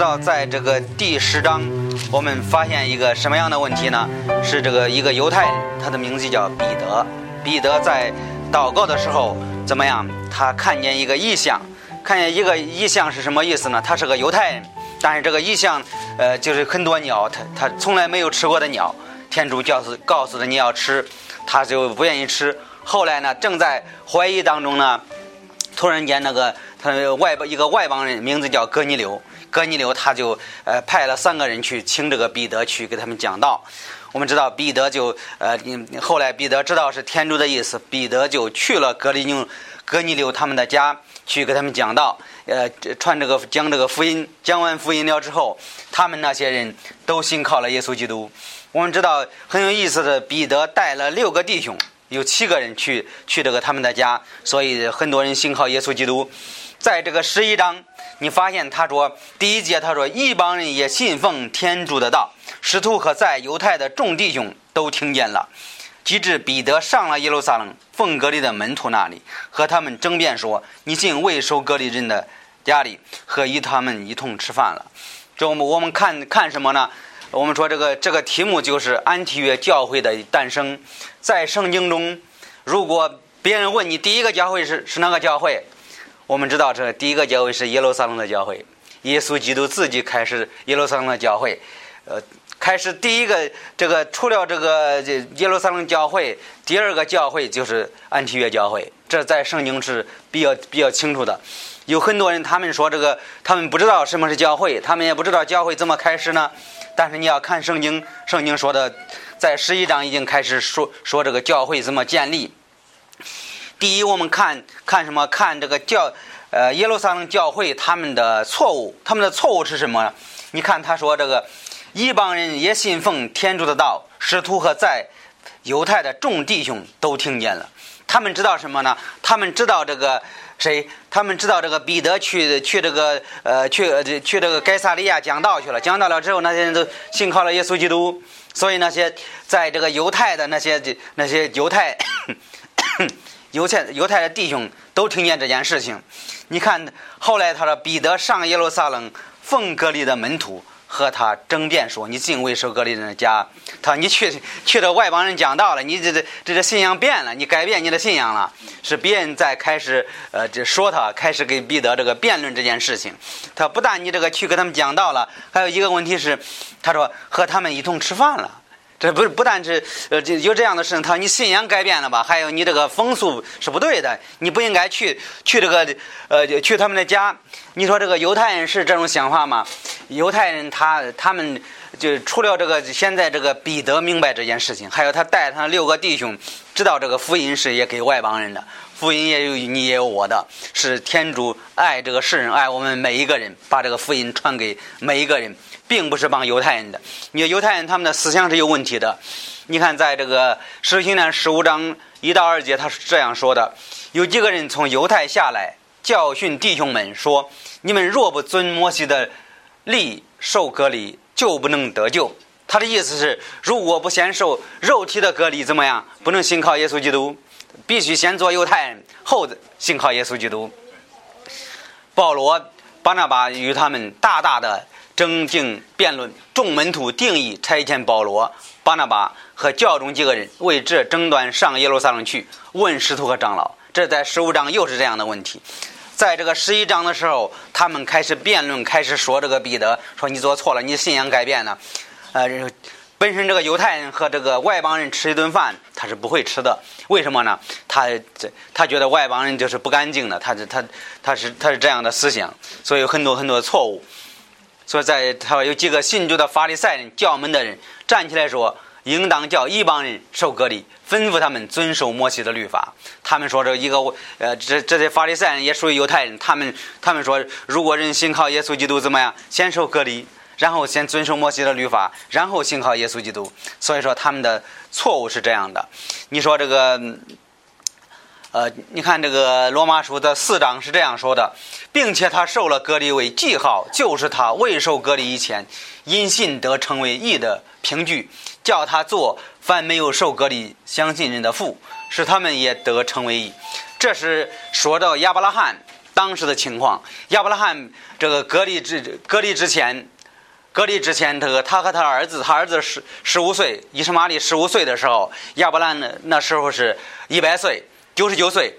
道，在这个第十章，我们发现一个什么样的问题呢？是这个一个犹太人，他的名字叫彼得。彼得在祷告的时候怎么样？他看见一个异象，看见一个异象是什么意思呢？他是个犹太人，但是这个异象，呃，就是很多鸟，他他从来没有吃过的鸟。天主教是告诉他你要吃，他就不愿意吃。后来呢，正在怀疑当中呢，突然间那个他外一个外邦人，名字叫哥尼流。哥尼流他就呃派了三个人去请这个彼得去给他们讲道。我们知道彼得就呃后来彼得知道是天主的意思，彼得就去了格里牛哥尼流他们的家去给他们讲道，呃传这个讲这个福音。讲完福音了之后，他们那些人都信靠了耶稣基督。我们知道很有意思的，彼得带了六个弟兄，有七个人去去这个他们的家，所以很多人信靠耶稣基督。在这个十一章。你发现他说第一节他说一帮人也信奉天主的道，使徒和在犹太的众弟兄都听见了。及至彼得上了耶路撒冷，奉隔离的门徒那里，和他们争辩说：“你进未收隔离人的家里，和与他们一同吃饭了。”这我们我们看看什么呢？我们说这个这个题目就是安提约教会的诞生。在圣经中，如果别人问你第一个教会是是哪个教会？我们知道，这第一个教会是耶路撒冷的教会，耶稣基督自己开始耶路撒冷的教会，呃，开始第一个这个除了这个耶路撒冷教会，第二个教会就是安提约教会，这在圣经是比较比较清楚的。有很多人他们说这个，他们不知道什么是教会，他们也不知道教会怎么开始呢？但是你要看圣经，圣经说的，在十一章已经开始说说这个教会怎么建立。第一，我们看看什么？看这个教，呃，耶路撒冷教会他们的错误，他们的错误是什么？你看他说这个，一帮人也信奉天主的道，使徒和在犹太的众弟兄都听见了。他们知道什么呢？他们知道这个谁？他们知道这个彼得去去这个呃去去这个该撒利亚讲道去了。讲道了之后，那些人都信靠了耶稣基督。所以那些在这个犹太的那些那些犹太。犹太犹太的弟兄都听见这件事情。你看，后来他说彼得上耶路撒冷，奉隔离的门徒和他争辩说：“你敬畏受隔离人的家。”他说：“你去去的外邦人讲道了，你这这这这信仰变了，你改变你的信仰了。”是别人在开始呃这说他，开始给彼得这个辩论这件事情。他不但你这个去给他们讲道了，还有一个问题是，他说和他们一同吃饭了。这不是不但是呃，就有这样的事情。他说你信仰改变了吧？还有你这个风俗是不对的，你不应该去去这个呃去他们的家。你说这个犹太人是这种想法吗？犹太人他他们就除了这个现在这个彼得明白这件事情，还有他带他六个弟兄知道这个福音是也给外邦人的，福音也有你也有我的，是天主爱这个世人爱我们每一个人，把这个福音传给每一个人。并不是帮犹太人的，你犹太人他们的思想是有问题的。你看，在这个《使徒行传》十五章一到二节，他是这样说的：有几个人从犹太下来，教训弟兄们说：“你们若不遵摩西的例受隔离，就不能得救。”他的意思是，如果不先受肉体的隔离，怎么样？不能信靠耶稣基督，必须先做犹太人，后信靠耶稣基督。保罗、巴拿巴与他们大大的。争竞辩论，众门徒定义差遣保罗、巴拿巴和教中几个人为这争端上耶路撒冷去问使徒和长老。这在十五章又是这样的问题。在这个十一章的时候，他们开始辩论，开始说这个彼得说你做错了，你信仰改变了。呃，本身这个犹太人和这个外邦人吃一顿饭，他是不会吃的。为什么呢？他这他觉得外邦人就是不干净的，他他他是他是这样的思想，所以有很多很多错误。所以在他说有几个信主的法利赛人教门的人站起来说，应当叫一帮人受隔离，吩咐他们遵守摩西的律法。他们说这一个呃，这这些法利赛人也属于犹太人，他们他们说，如果人信靠耶稣基督怎么样？先受隔离，然后先遵守摩西的律法，然后信靠耶稣基督。所以说他们的错误是这样的。你说这个。呃，你看这个罗马书的四章是这样说的，并且他受了隔离为记号，就是他未受隔离以前，因信得成为义的凭据，叫他做凡没有受隔离相信人的父，使他们也得成为义。这是说到亚伯拉罕。当时的情况。亚伯拉罕这个隔离之隔离之前，隔离之前，这个他和他儿子，他儿子十十五岁，伊什玛利十五岁的时候，亚伯拉罕那时候是一百岁，九十九岁，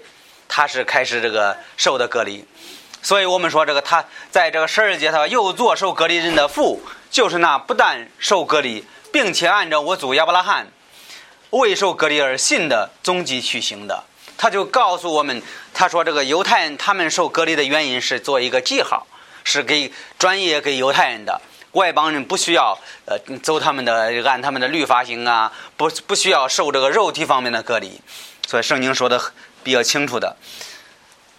他是开始这个受的隔离。所以我们说，这个他在这个十二节，他又做受隔离人的父，就是那不但受隔离，并且按照我祖亚伯拉罕未受隔离而信的踪迹去行的。他就告诉我们，他说这个犹太人他们受隔离的原因是做一个记号，是给专业给犹太人的，外邦人不需要呃走他们的按他们的律法行啊，不不需要受这个肉体方面的隔离。所以圣经说的比较清楚的。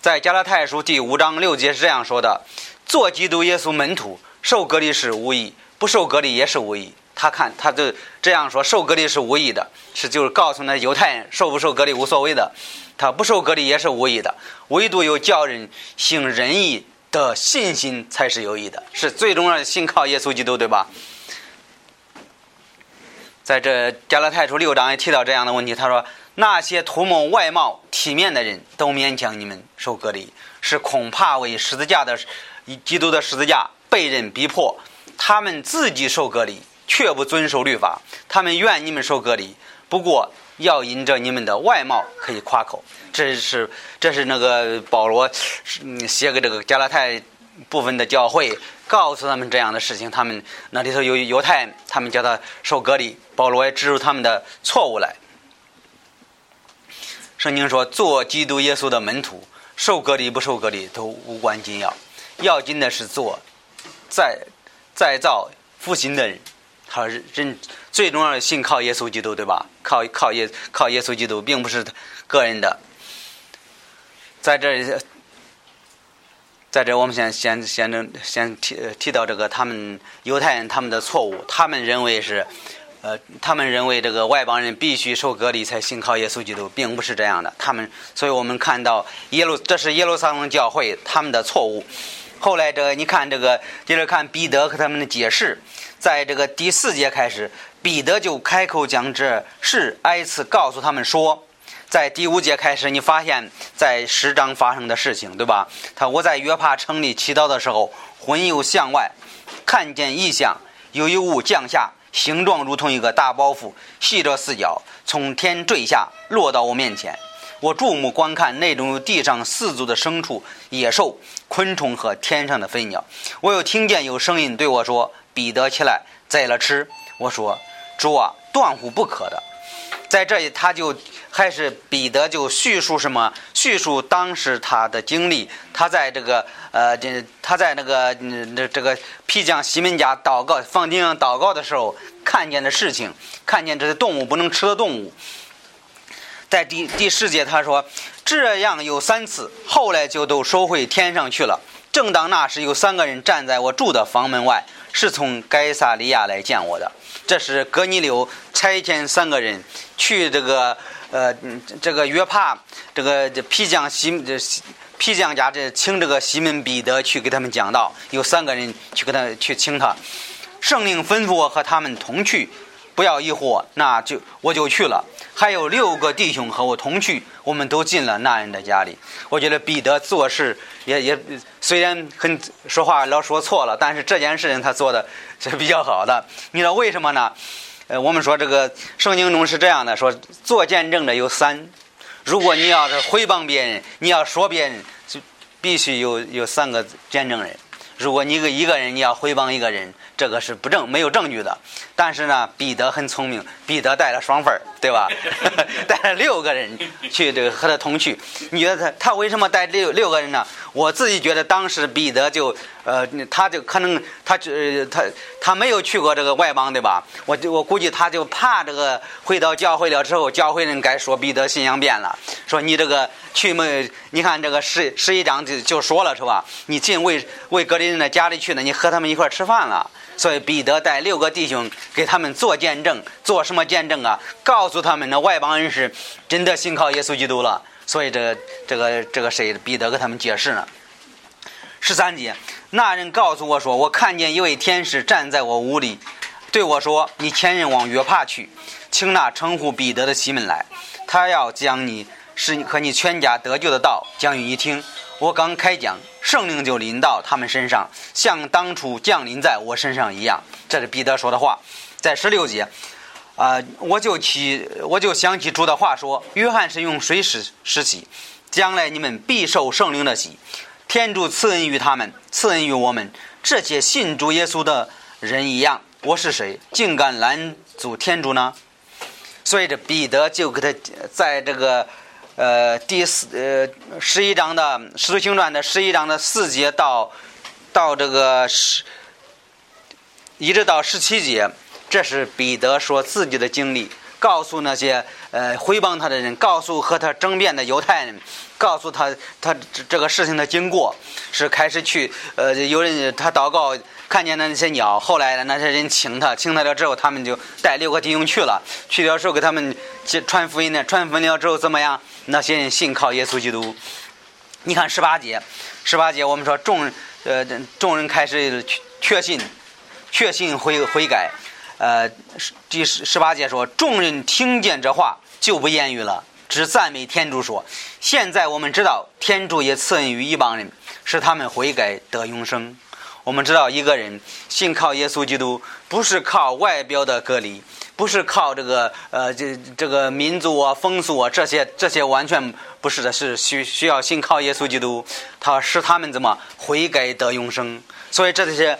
在加拉太书第五章六节是这样说的：“做基督耶稣门徒，受隔离是无益，不受隔离也是无益。”他看，他就这样说：“受隔离是无益的，是就是告诉那犹太人，受不受隔离无所谓的，他不受隔离也是无益的，唯独有叫人行仁义的信心才是有益的，是最重要的，信靠耶稣基督，对吧？”在这加拉太书六章也提到这样的问题，他说。那些图谋外貌体面的人都勉强你们受隔离，是恐怕为十字架的基督的十字架被人逼迫，他们自己受隔离，却不遵守律法。他们愿你们受隔离，不过要因着你们的外貌可以夸口。这是这是那个保罗写给这个加拉太部分的教会，告诉他们这样的事情。他们那里头有犹太，他们叫他受隔离，保罗也指出他们的错误来。圣经说：“做基督耶稣的门徒，受隔离不受隔离都无关紧要，要紧的是做再再造复兴的人。他人最重要的信靠耶稣基督，对吧？靠靠耶靠耶稣基督，并不是个人的。在这，在这，我们先先先先提提到这个他们犹太人他们的错误，他们认为是。”呃，他们认为这个外邦人必须受隔离才信靠耶稣基督，并不是这样的。他们，所以我们看到耶路，这是耶路撒冷教会他们的错误。后来这，你看这个，接着看彼得和他们的解释，在这个第四节开始，彼得就开口讲这事，挨次告诉他们说，在第五节开始，你发现，在十章发生的事情，对吧？他我在约帕城里祈祷的时候，魂游向外，看见异象，有一物降下。形状如同一个大包袱，系着四角，从天坠下，落到我面前。我注目观看那种地上四足的牲畜、野兽、昆虫和天上的飞鸟。我又听见有声音对我说：“彼得起来，宰了吃。”我说：“主啊，断乎不可的。”在这里，他就。还是彼得就叙述什么？叙述当时他的经历。他在这个呃，这他在那个那这个皮匠西门家祷告，放地上祷告的时候，看见的事情，看见这些动物不能吃的动物。在第第十节他说，这样有三次，后来就都收回天上去了。正当那时，有三个人站在我住的房门外，是从该萨利亚来见我的。这是格尼流差遣三个人去这个。呃，这个约帕，这个皮匠西这皮匠家这请这个西门彼得去给他们讲道，有三个人去给他去请他，圣灵吩咐我和他们同去，不要疑惑，那就我就去了。还有六个弟兄和我同去，我们都进了那人的家里。我觉得彼得做事也也虽然很说话老说错了，但是这件事情他做的是比较好的。你知道为什么呢？呃，我们说这个圣经中是这样的，说做见证的有三，如果你要是诽谤别人，你要说别人，就必须有有三个见证人。如果你一个一个人你要诽谤一个人，这个是不正没有证据的。但是呢，彼得很聪明，彼得带了双份儿，对吧？带了六个人去这个和他同去。你觉得他他为什么带六六个人呢？我自己觉得当时彼得就呃，他就可能他呃他他没有去过这个外邦，对吧？我就我估计他就怕这个回到教会了之后，教会人该说彼得信仰变了，说你这个去没？你看这个十十一章就就说了是吧？你进为为格林人的家里去呢，你和他们一块吃饭了。所以彼得带六个弟兄给他们做见证，做什么见证啊？告诉他们那外邦人是真的信靠耶稣基督了。所以这这个这个谁彼得给他们解释呢？十三节，那人告诉我说，我看见一位天使站在我屋里，对我说：“你前人往约帕去，请那称呼彼得的西门来，他要将你是和你全家得救的道讲与你听。”我刚开讲，圣灵就临到他们身上，像当初降临在我身上一样。这是彼得说的话，在十六节，啊，我就起，我就想起主的话说：约翰是用水使施洗，将来你们必受圣灵的洗。天主赐恩于他们，赐恩于我们这些信主耶稣的人一样。我是谁，竟敢拦阻天主呢？所以这彼得就给他在这个。呃，第四呃十一章的《使徒行传》的十一章的四节到到这个十，一直到十七节，这是彼得说自己的经历，告诉那些呃回谤他的人，告诉和他争辩的犹太人，告诉他他这个事情的经过，是开始去呃有人他祷告。看见的那些鸟，后来那些人请他，请他了之后，他们就带六个弟兄去了。去的时候给他们传福音呢，传福音了之后怎么样？那些人信靠耶稣基督。你看十八节，十八节我们说众呃众人开始确信，确信悔悔改。呃，第十十八节说众人听见这话就不言语了，只赞美天主说：现在我们知道天主也赐恩于一帮人，使他们悔改得永生。我们知道，一个人信靠耶稣基督，不是靠外表的隔离，不是靠这个呃这这个民族啊风俗啊这些这些完全不是的，是需需要信靠耶稣基督，他使他们怎么悔改得永生。所以这些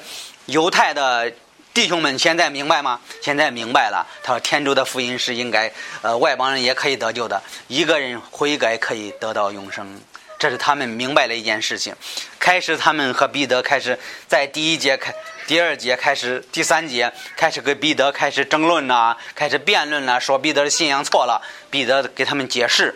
犹太的弟兄们现在明白吗？现在明白了。他说，天主的福音是应该呃外邦人也可以得救的，一个人悔改可以得到永生。这是他们明白了一件事情。开始，他们和彼得开始在第一节开，第二节开始，第三节开始跟彼得开始争论呐，开始辩论呐，说彼得的信仰错了。彼得给他们解释，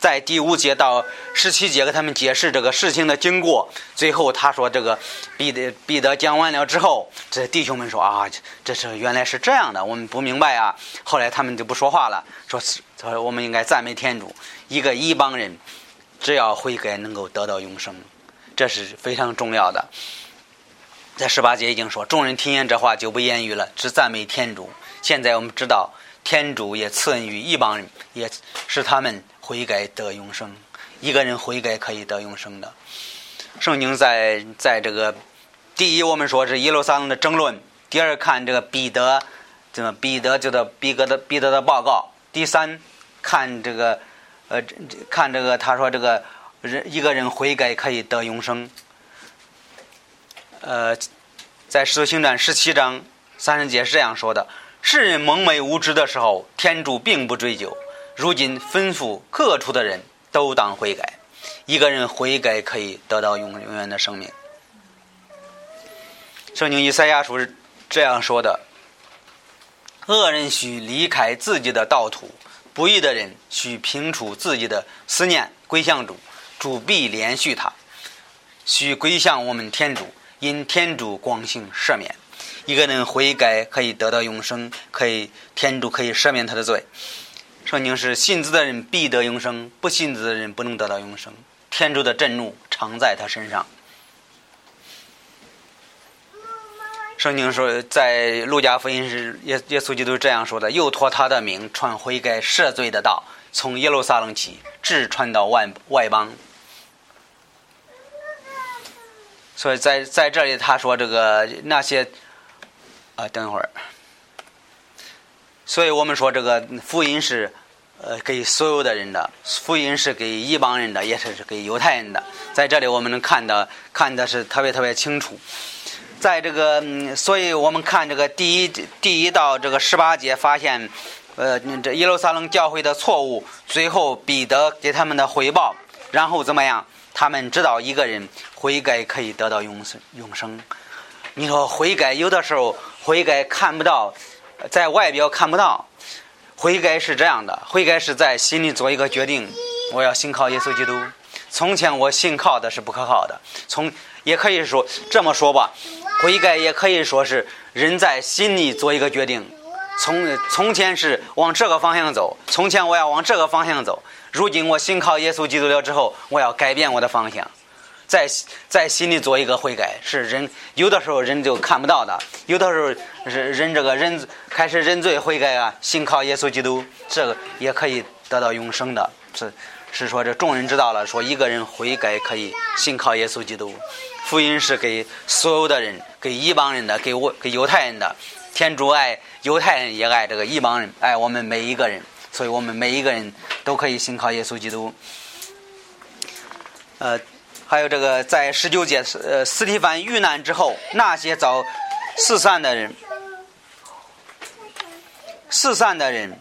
在第五节到十七节给他们解释这个事情的经过。最后他说：“这个彼得，彼得讲完了之后，这弟兄们说啊，这是原来是这样的，我们不明白啊。”后来他们就不说话了，说：“说我们应该赞美天主，一个一帮人。”只要悔改，能够得到永生，这是非常重要的。在十八节已经说，众人听见这话就不言语了，只赞美天主。现在我们知道，天主也赐恩于一帮人，也使他们悔改得永生。一个人悔改可以得永生的。圣经在在这个第一，我们说是耶路撒冷的争论；第二，看这个彼得，这个彼得就的彼得的彼得的报告；第三，看这个。呃，看这个，他说这个人一个人悔改可以得永生。呃，在《使徒行传》十七章三十节是这样说的：世人蒙昧无知的时候，天主并不追究；如今吩咐各处的人都当悔改。一个人悔改可以得到永永远的生命。圣经以赛亚书是这样说的：恶人需离开自己的道途。不义的人需平除自己的思念，归向主，主必连续他。需归向我们天主，因天主光性赦免。一个人悔改可以得到永生，可以天主可以赦免他的罪。圣经是信子的人必得永生，不信子的人不能得到永生。天主的震怒常在他身上。圣经说，在路加福音是耶耶稣基督这样说的：“又托他的名传悔改赦罪的道，从耶路撒冷起，直传到外外邦。”所以在在这里他说这个那些啊，等会儿。所以我们说这个福音是呃给所有的人的，福音是给一帮人的，也是给犹太人的。在这里我们能看到看的是特别特别清楚。在这个，所以我们看这个第一第一到这个十八节，发现，呃，这耶路撒冷教会的错误，最后彼得给他们的回报，然后怎么样？他们知道一个人悔改可以得到永生永生。你说悔改有的时候悔改看不到，在外表看不到，悔改是这样的，悔改是在心里做一个决定，我要信靠耶稣基督。从前我信靠的是不可靠的，从也可以说这么说吧。悔改也可以说是人在心里做一个决定，从从前是往这个方向走，从前我要往这个方向走，如今我信靠耶稣基督了之后，我要改变我的方向，在在心里做一个悔改，是人有的时候人就看不到的，有的时候人人这个人开始认罪悔改啊，信靠耶稣基督，这个也可以得到永生的，是是说这众人知道了，说一个人悔改可以信靠耶稣基督。福音是给所有的人，给异邦人的，给我给犹太人的。天主爱犹太人，也爱这个异邦人，爱我们每一个人。所以我们每一个人都可以信靠耶稣基督。呃，还有这个在十九节，呃，斯蒂凡遇难之后，那些早四散的人，四散的人。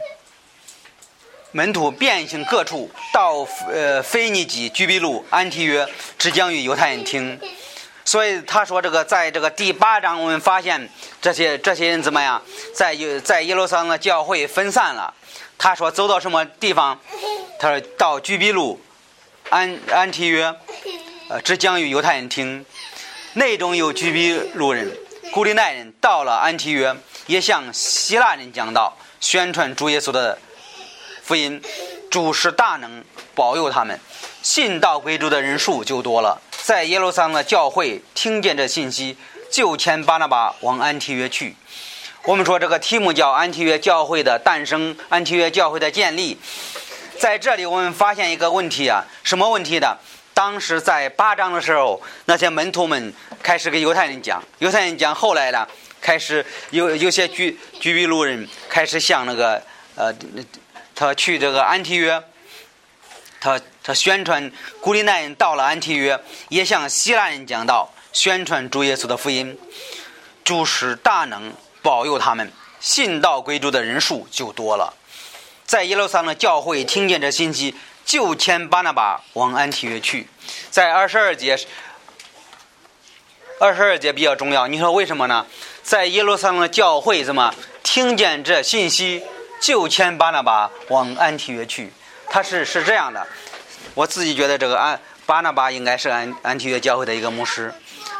门徒遍行各处，到呃腓尼基、居比路、安提约，只讲与犹太人听。所以他说这个，在这个第八章，我们发现这些这些人怎么样，在在耶路撒冷的教会分散了。他说走到什么地方？他说到居比路、安安提约，呃，只讲与犹太人听。内中有居比路人、古利奈人，到了安提约，也向希腊人讲道，宣传主耶稣的。福音，主是大能保佑他们，信道归主的人数就多了。在耶路撒冷的教会听见这信息，就牵巴拿巴往安提约去。我们说这个题目叫安提约教会的诞生，安提约教会的建立。在这里我们发现一个问题啊，什么问题呢？当时在八章的时候，那些门徒们开始给犹太人讲，犹太人讲，后来呢，开始有有些居居比路人开始向那个呃。他去这个安提约，他他宣传古利奈人到了安提约，也向希腊人讲道，宣传主耶稣的福音，主使大能保佑他们，信道归主的人数就多了。在耶路撒冷教会听见这信息，就牵巴拿巴往安提约去。在二十二节，二十二节比较重要，你说为什么呢？在耶路撒冷教会怎么听见这信息？就牵巴拿巴往安提约去，他是是这样的，我自己觉得这个安巴拿巴应该是安安提约教会的一个牧师，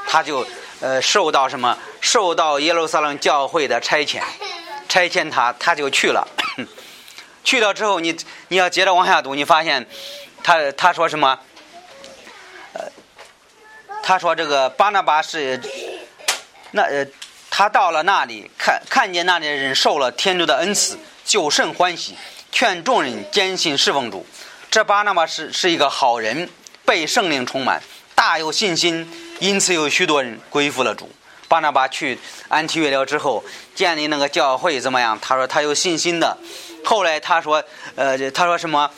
他就呃受到什么受到耶路撒冷教会的差遣，差遣他他就去了，去了之后你你要接着往下读，你发现他他说什么？呃，他说这个巴拿巴是那呃他到了那里看看见那里的人受了天主的恩赐。就甚欢喜，劝众人坚信侍奉主。这巴拿巴是是一个好人，被圣灵充满，大有信心，因此有许多人归附了主。巴拿巴去安提约了之后，建立那个教会怎么样？他说他有信心的。后来他说，呃，他说什么？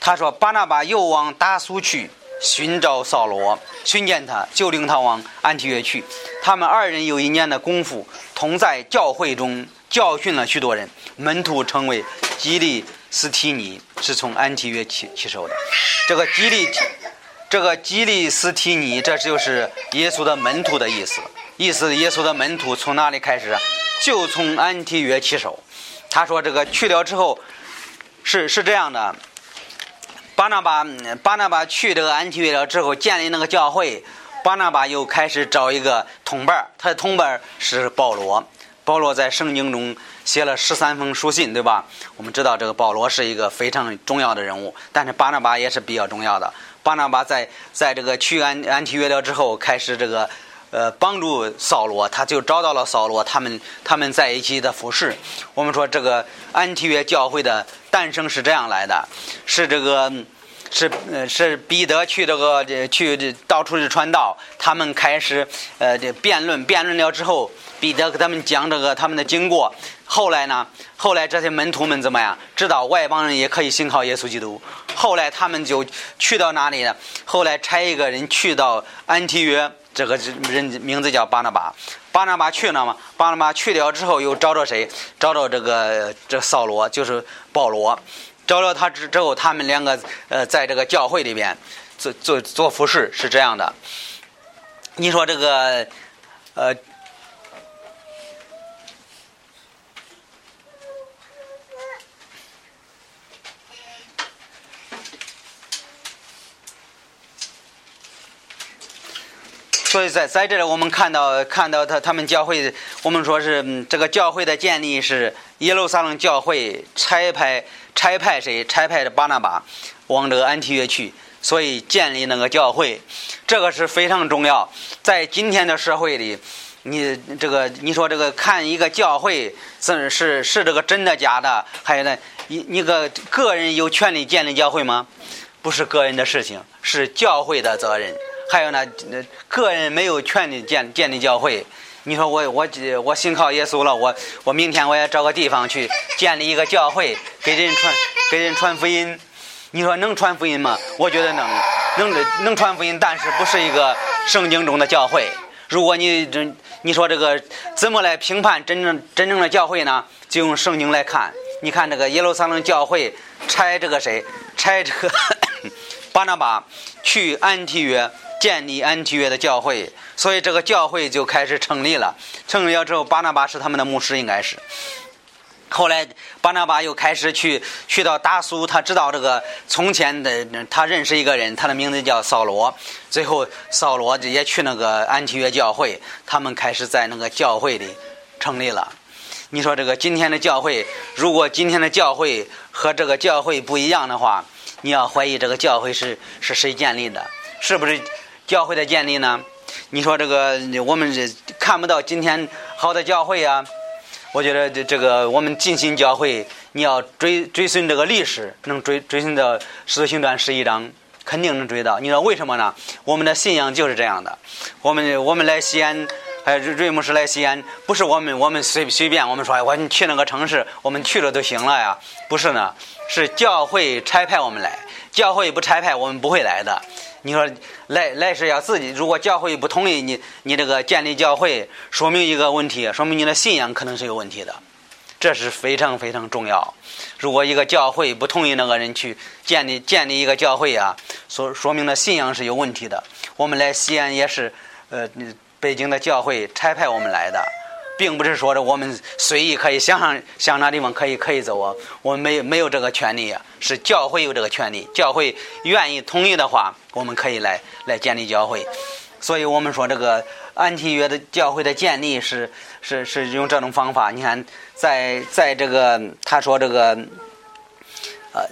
他说巴拿巴又往达苏去寻找扫罗，寻见他就领他往安提约去。他们二人有一年的功夫，同在教会中。教训了许多人，门徒称为基利斯提尼，是从安提约起起手的。这个基利，这个基利斯提尼，这就是耶稣的门徒的意思。意思耶稣的门徒从哪里开始？就从安提约起手。他说这个去了之后，是是这样的。巴拿巴巴拿巴去这个安提约了之后，建立那个教会。巴拿巴又开始找一个同伴他的同伴是保罗。保罗在圣经中写了十三封书信，对吧？我们知道这个保罗是一个非常重要的人物，但是巴拿巴也是比较重要的。巴拿巴在在这个去安安提约了之后，开始这个呃帮助扫罗，他就找到了扫罗，他们他们在一起的服侍。我们说这个安提约教会的诞生是这样来的，是这个是呃是彼得去这个去到处去传道，他们开始呃辩论，辩论了之后。彼得给他们讲这个他们的经过，后来呢？后来这些门徒们怎么样？知道外邦人也可以信靠耶稣基督。后来他们就去到哪里呢？后来差一个人去到安提约，这个人名字叫巴拿巴。巴拿巴去了吗？巴拿巴去了之后，又找着谁？找着这个这扫罗，就是保罗。找了他之之后，他们两个呃，在这个教会里边做做做服饰，是这样的。你说这个呃。所以在在这里，我们看到看到他他们教会，我们说是这个教会的建立是耶路撒冷教会差派差派谁差派的巴拿巴往这个安提约去，所以建立那个教会，这个是非常重要。在今天的社会里，你这个你说这个看一个教会是是是这个真的假的，还有呢，你你个个人有权利建立教会吗？不是个人的事情，是教会的责任。还有呢，个人没有权利建建立教会。你说我我我信靠耶稣了，我我明天我也找个地方去建立一个教会，给人传给人传福音。你说能传福音吗？我觉得能，能能传福音，但是不是一个圣经中的教会。如果你这你说这个怎么来评判真正真正的教会呢？就用圣经来看。你看这个耶路撒冷教会拆这个谁？拆这个 巴拿巴去安提约建立安提约的教会，所以这个教会就开始成立了。成立了之后，巴拿巴是他们的牧师，应该是。后来巴拿巴又开始去去到达苏，他知道这个从前的他认识一个人，他的名字叫扫罗。最后扫罗也去那个安提约教会，他们开始在那个教会里成立了。你说这个今天的教会，如果今天的教会和这个教会不一样的话，你要怀疑这个教会是是谁建立的？是不是教会的建立呢？你说这个我们这看不到今天好的教会啊。我觉得这这个我们进行教会，你要追追寻这个历史，能追追寻到《使徒行传》十一章，肯定能追到。你知道为什么呢？我们的信仰就是这样的。我们我们来西安，还有瑞牧师来西安，不是我们我们随随便我们说，我你去那个城市，我们去了就行了呀？不是呢，是教会差派我们来，教会不差派我们不会来的。你说来来是要自己，如果教会不同意你，你这个建立教会，说明一个问题，说明你的信仰可能是有问题的，这是非常非常重要。如果一个教会不同意那个人去建立建立一个教会啊，说说明了信仰是有问题的。我们来西安也是，呃，北京的教会差派我们来的。并不是说的我们随意可以想想想哪地方可以可以走啊，我们没没有这个权利啊，是教会有这个权利，教会愿意同意的话，我们可以来来建立教会。所以我们说这个安提约的教会的建立是是是用这种方法。你看，在在这个他说这个，呃，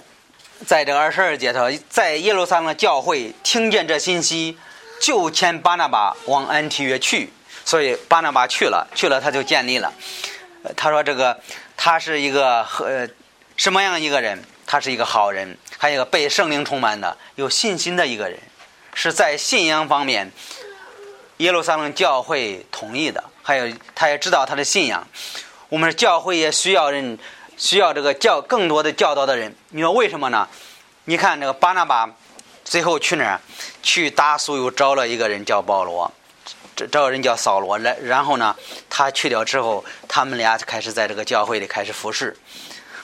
在这二十二节头，在耶路撒冷教会听见这信息，就牵巴拿巴往安提约去。所以巴拿巴去了，去了他就建立了。他说：“这个他是一个呃什么样一个人？他是一个好人，还有一个被圣灵充满的、有信心的一个人，是在信仰方面耶路撒冷教会同意的。还有他也知道他的信仰。我们教会也需要人，需要这个教更多的教导的人。你说为什么呢？你看这个巴拿巴最后去哪儿？去大苏又招了一个人叫保罗。”这个人叫扫罗，来，然后呢，他去掉之后，他们俩开始在这个教会里开始服侍。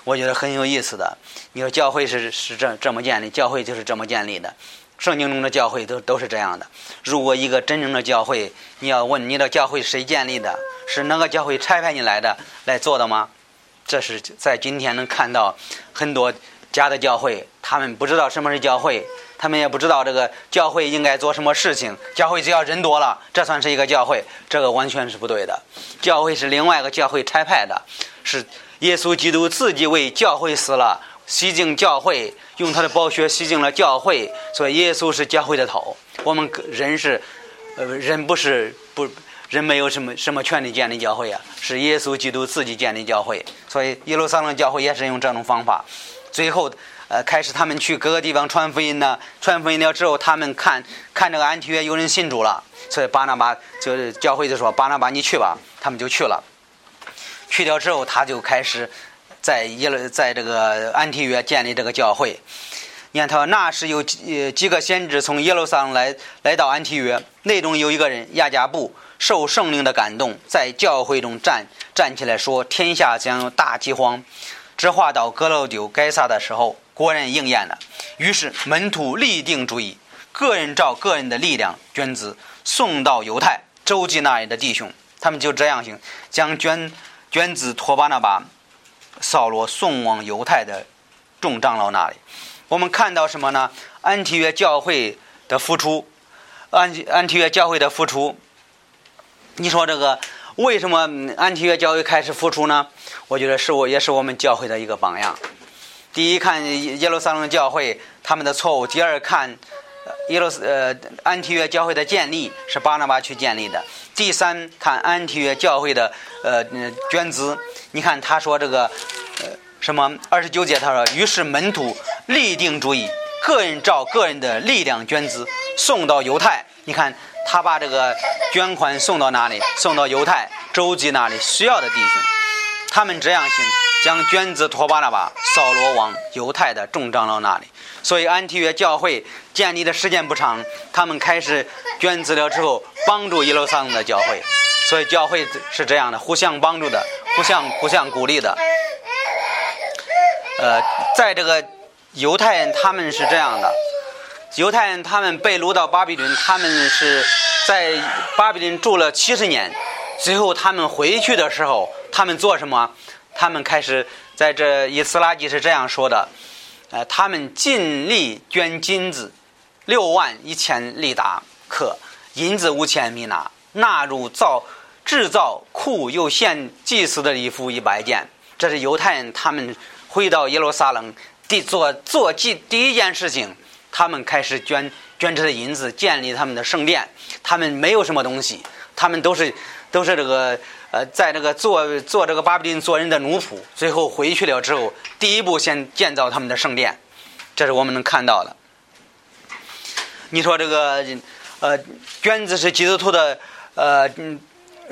我觉得很有意思的。你说教会是是这这么建立，教会就是这么建立的。圣经中的教会都都是这样的。如果一个真正的教会，你要问你的教会谁建立的，是哪个教会差派你来的来做的吗？这是在今天能看到很多假的教会，他们不知道什么是教会。他们也不知道这个教会应该做什么事情。教会只要人多了，这算是一个教会，这个完全是不对的。教会是另外一个教会拆派的，是耶稣基督自己为教会死了，洗净教会，用他的宝血洗净了教会，所以耶稣是教会的头。我们人是，呃，人不是不，人没有什么什么权利建立教会啊，是耶稣基督自己建立教会。所以耶路撒冷教会也是用这种方法，最后。呃，开始他们去各个地方传福音呢，传福音了之后，他们看看这个安提约有人信主了，所以巴拿巴就是教会就说：“巴拿巴，你去吧。”他们就去了。去掉之后，他就开始在耶路在这个安提约建立这个教会。你看，他说那时有几几个先知从耶路撒冷来来到安提约，内中有一个人亚加布受圣灵的感动，在教会中站站起来说：“天下将有大饥荒。”这话到格罗丢该撒的时候。果然应验了，于是门徒立定主意，个人照个人的力量捐资，送到犹太周济那里的弟兄。他们就这样行，将捐捐资托巴那巴、扫罗送往犹太的众长老那里。我们看到什么呢？安提约教会的付出，安安提约教会的付出。你说这个为什么安提约教会开始付出呢？我觉得是我也是我们教会的一个榜样。第一看耶路撒冷教会他们的错误，第二看耶路呃安提约教会的建立是巴拿巴去建立的，第三看安提约教会的呃捐资，你看他说这个呃什么二十九节他说，于是门徒立定主意，个人照个人的力量捐资，送到犹太。你看，他把这个捐款送到哪里？送到犹太周集那里需要的弟兄。他们这样行，将捐资托巴拉巴、扫罗往犹太的众长老那里。所以安提约教会建立的时间不长，他们开始捐资了之后，帮助耶路撒冷的教会。所以教会是这样的，互相帮助的，互相互相鼓励的。呃，在这个犹太人，他们是这样的：犹太人他们被掳到巴比伦，他们是在巴比伦住了七十年，最后他们回去的时候，他们做什么？他们开始在这以斯拉记是这样说的：呃，他们尽力捐金子六万一千利达克，银子五千米纳，纳入造。制造库又献祭祀的礼服一百件，这是犹太人他们回到耶路撒冷第做做祭第一件事情，他们开始捐捐这些银子建立他们的圣殿。他们没有什么东西，他们都是都是这个呃，在这个做做这个巴比伦做人的奴仆。最后回去了之后，第一步先建造他们的圣殿，这是我们能看到的。你说这个呃，捐子是基督徒的呃嗯。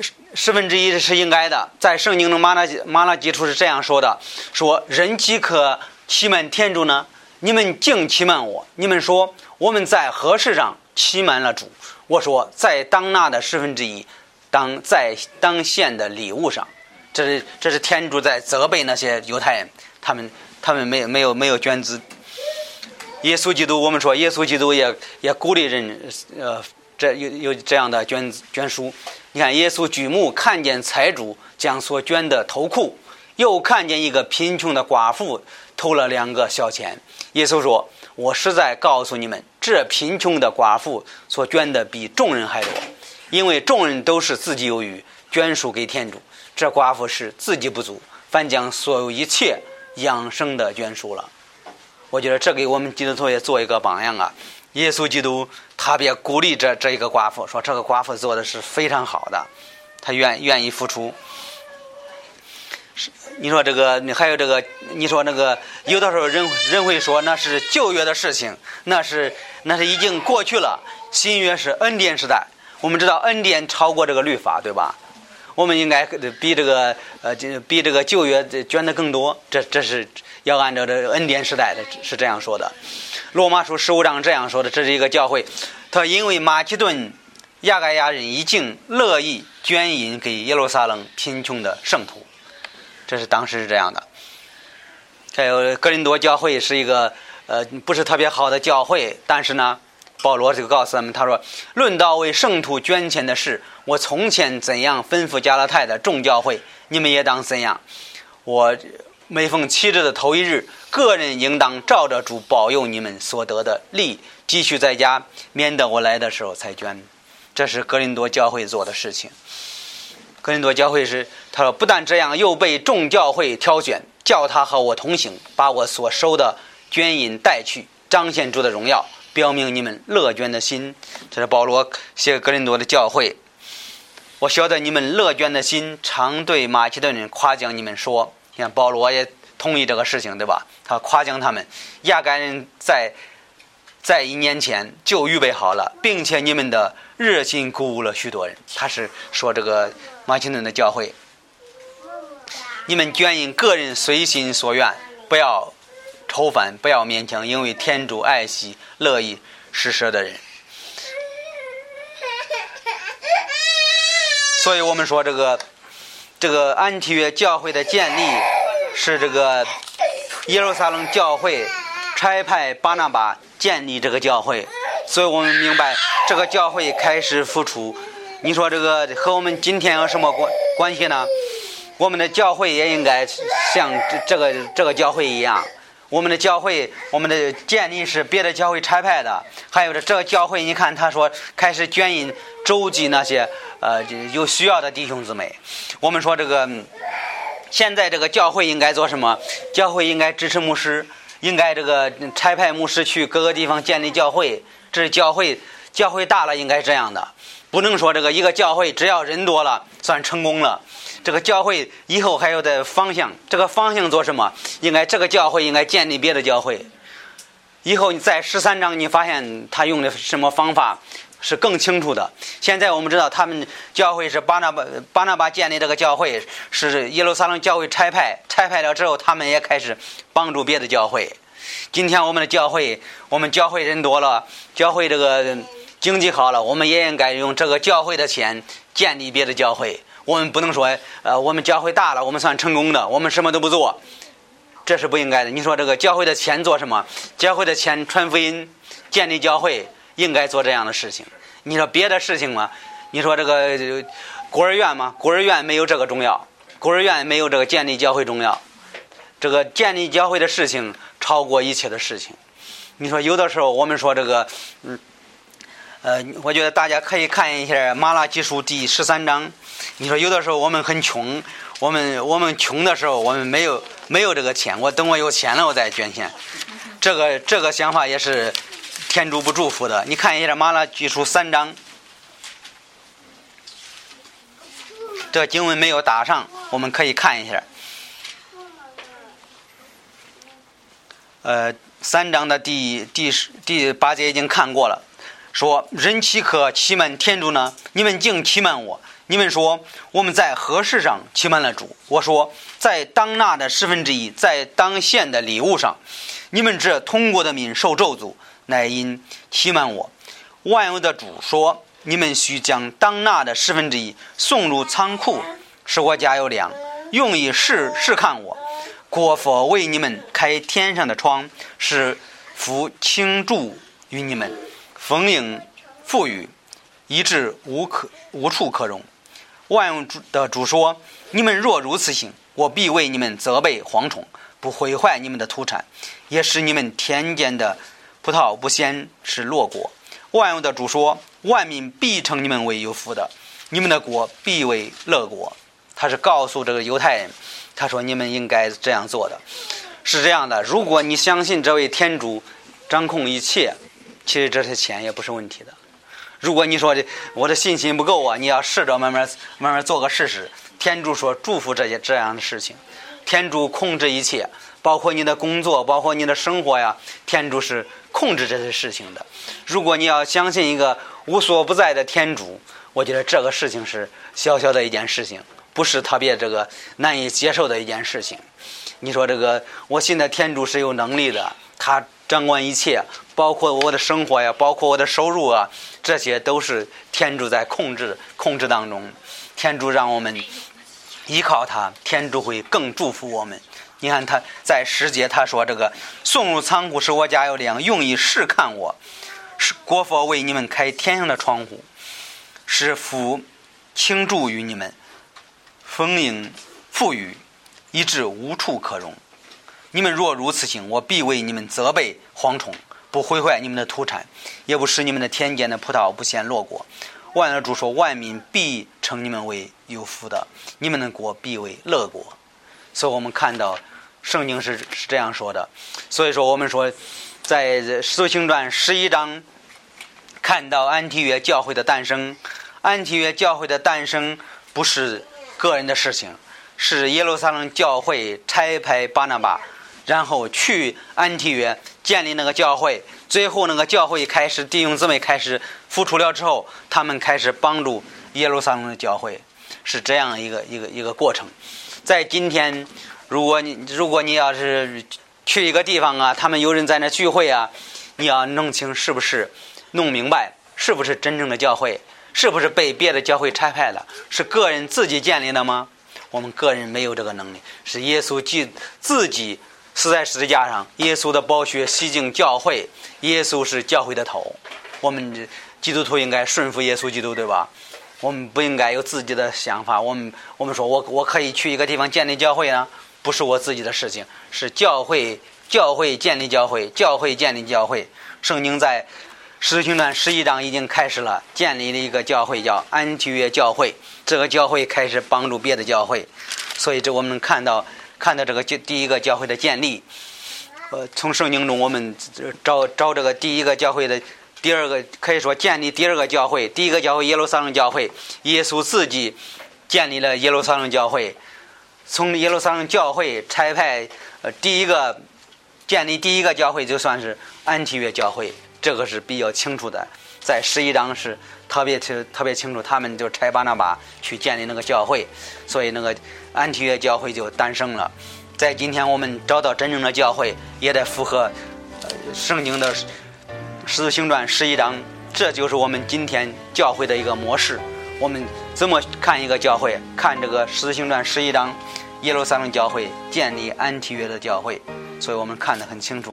十十分之一是应该的，在圣经的马拉马拉基础是这样说的：说人岂可欺瞒天主呢？你们竟欺瞒我！你们说我们在何事上欺瞒了主？我说在当纳的十分之一，当在当献的礼物上。这是这是天主在责备那些犹太人，他们他们没有没有没有捐资。耶稣基督，我们说耶稣基督也也鼓励人，呃，这有有这样的捐捐书。你看，耶稣举目看见财主将所捐的投库，又看见一个贫穷的寡妇投了两个小钱。耶稣说：“我实在告诉你们，这贫穷的寡妇所捐的比众人还多，因为众人都是自己有余，捐书给天主。这寡妇是自己不足，反将所有一切养生的捐书了。”我觉得这给我们基督徒也做一个榜样啊。耶稣基督特别鼓励这这一个寡妇，说这个寡妇做的是非常好的，她愿愿意付出。是你说这个，你还有这个，你说那个，有的时候人人会说那是旧约的事情，那是那是已经过去了，新约是恩典时代。我们知道恩典超过这个律法，对吧？我们应该比这个呃，比这个旧约捐的更多。这这是要按照这恩典时代的，是这样说的。罗马书十五章这样说的：这是一个教会，他因为马其顿亚该亚人已经乐意捐银给耶路撒冷贫穷的圣徒，这是当时是这样的。还有格林多教会是一个呃不是特别好的教会，但是呢，保罗就告诉他们，他说：“论到为圣徒捐钱的事，我从前怎样吩咐加拉太的众教会，你们也当怎样。我每逢七日的头一日。”个人应当照着主保佑你们所得的利，继续在家，免得我来的时候才捐。这是格林多教会做的事情。格林多教会是他说，不但这样，又被众教会挑选，叫他和我同行，把我所收的捐银带去，彰显主的荣耀，表明你们乐捐的心。这是保罗写格林多的教会。我晓得你们乐捐的心，常对马其顿人夸奖你们说，你看保罗也。同意这个事情，对吧？他夸奖他们，亚干人在在一年前就预备好了，并且你们的热心鼓舞了许多人。他是说这个马其顿的教会，你们捐银个人随心所愿，不要愁烦，不要勉强，因为天主爱惜乐意施舍的人。所以我们说这个这个安提约教会的建立。是这个耶路撒冷教会差派巴拿巴建立这个教会，所以我们明白这个教会开始付出。你说这个和我们今天有什么关关系呢？我们的教会也应该像这这个这个教会一样，我们的教会我们的建立是别的教会差派的，还有这这个教会，你看他说开始捐银周济那些呃有需要的弟兄姊妹。我们说这个。现在这个教会应该做什么？教会应该支持牧师，应该这个差派牧师去各个地方建立教会。这是教会，教会大了应该这样的，不能说这个一个教会只要人多了算成功了。这个教会以后还有的方向，这个方向做什么？应该这个教会应该建立别的教会，以后你在十三章，你发现他用的什么方法是更清楚的。现在我们知道，他们教会是巴拿巴巴拿巴建立这个教会，是耶路撒冷教会拆派，拆派了之后，他们也开始帮助别的教会。今天我们的教会，我们教会人多了，教会这个经济好了，我们也应该用这个教会的钱建立别的教会。我们不能说，呃，我们教会大了，我们算成功的，我们什么都不做。这是不应该的。你说这个教会的钱做什么？教会的钱传福音、建立教会，应该做这样的事情。你说别的事情吗？你说这个孤儿院吗？孤儿院没有这个重要，孤儿院没有这个建立教会重要。这个建立教会的事情超过一切的事情。你说有的时候我们说这个，嗯，呃，我觉得大家可以看一下《马拉基书》第十三章。你说有的时候我们很穷。我们我们穷的时候，我们没有没有这个钱。我等我有钱了，我再捐钱。这个这个想法也是天主不祝福的。你看一下《马拉基书》三章，这经文没有打上，我们可以看一下。呃，三章的第第十第八节已经看过了，说人岂可欺瞒天主呢？你们竟欺瞒我。你们说我们在何事上欺瞒了主？我说在当纳的十分之一，在当献的礼物上，你们这通过的民受咒诅，乃因欺瞒我。万有的主说：你们需将当纳的十分之一送入仓库，使我家有粮，用以试试看我。国佛为你们开天上的窗，是福倾注于你们，丰盈富裕，以致无可无处可容。万有主的主说：“你们若如此行，我必为你们责备蝗虫，不毁坏你们的土产，也使你们田间的葡萄不先是落果。”万有的主说：“万民必称你们为有福的，你们的国必为乐国。”他是告诉这个犹太人，他说：“你们应该这样做的，是这样的。如果你相信这位天主掌控一切，其实这些钱也不是问题的。”如果你说的我的信心不够啊，你要试着慢慢慢慢做个试试。天主说祝福这些这样的事情，天主控制一切，包括你的工作，包括你的生活呀。天主是控制这些事情的。如果你要相信一个无所不在的天主，我觉得这个事情是小小的一件事情，不是特别这个难以接受的一件事情。你说这个，我信的天主是有能力的，他。掌管一切，包括我的生活呀，包括我的收入啊，这些都是天主在控制控制当中。天主让我们依靠他，天主会更祝福我们。你看他在十节他说：“这个送入仓库是我家有粮，用以试看我，是国佛为你们开天上的窗户，是福倾注于你们，丰盈富裕，以致无处可容。”你们若如此行，我必为你们责备蝗虫，不毁坏你们的土产，也不使你们的田间的葡萄不先落果。万恶主说：万民必称你们为有福的，你们的国必为乐国。所以我们看到圣经是是这样说的。所以说，我们说在《使徒行传》十一章看到安提约教会的诞生。安提约教会的诞生不是个人的事情，是耶路撒冷教会拆派巴拿巴。然后去安提约建立那个教会，最后那个教会开始弟兄姊妹开始付出了之后，他们开始帮助耶路撒冷的教会，是这样一个一个一个过程。在今天，如果你如果你要是去一个地方啊，他们有人在那聚会啊，你要弄清是不是弄明白是不是真正的教会，是不是被别的教会拆派了，是个人自己建立的吗？我们个人没有这个能力，是耶稣自自己。死在十字架上，耶稣的宝血洗净教会，耶稣是教会的头。我们基督徒应该顺服耶稣基督，对吧？我们不应该有自己的想法。我们我们说我我可以去一个地方建立教会呢，不是我自己的事情，是教会教会建立教会，教会建立教会。圣经在使徒行传十一章已经开始了，建立了一个教会，叫安提约教会。这个教会开始帮助别的教会，所以这我们能看到。看到这个教第一个教会的建立，呃，从圣经中我们找找这个第一个教会的第二个可以说建立第二个教会，第一个教会耶路撒冷教会，耶稣自己建立了耶路撒冷教会，从耶路撒冷教会差派呃第一个建立第一个教会就算是安提约教会，这个是比较清楚的。在十一章是特别清特别清楚，他们就拆巴拿巴去建立那个教会，所以那个安提约教会就诞生了。在今天我们找到真正的教会，也得符合圣经的十字星传十一章，这就是我们今天教会的一个模式。我们怎么看一个教会？看这个十字星传十一章，耶路撒冷教会建立安提约的教会，所以我们看得很清楚。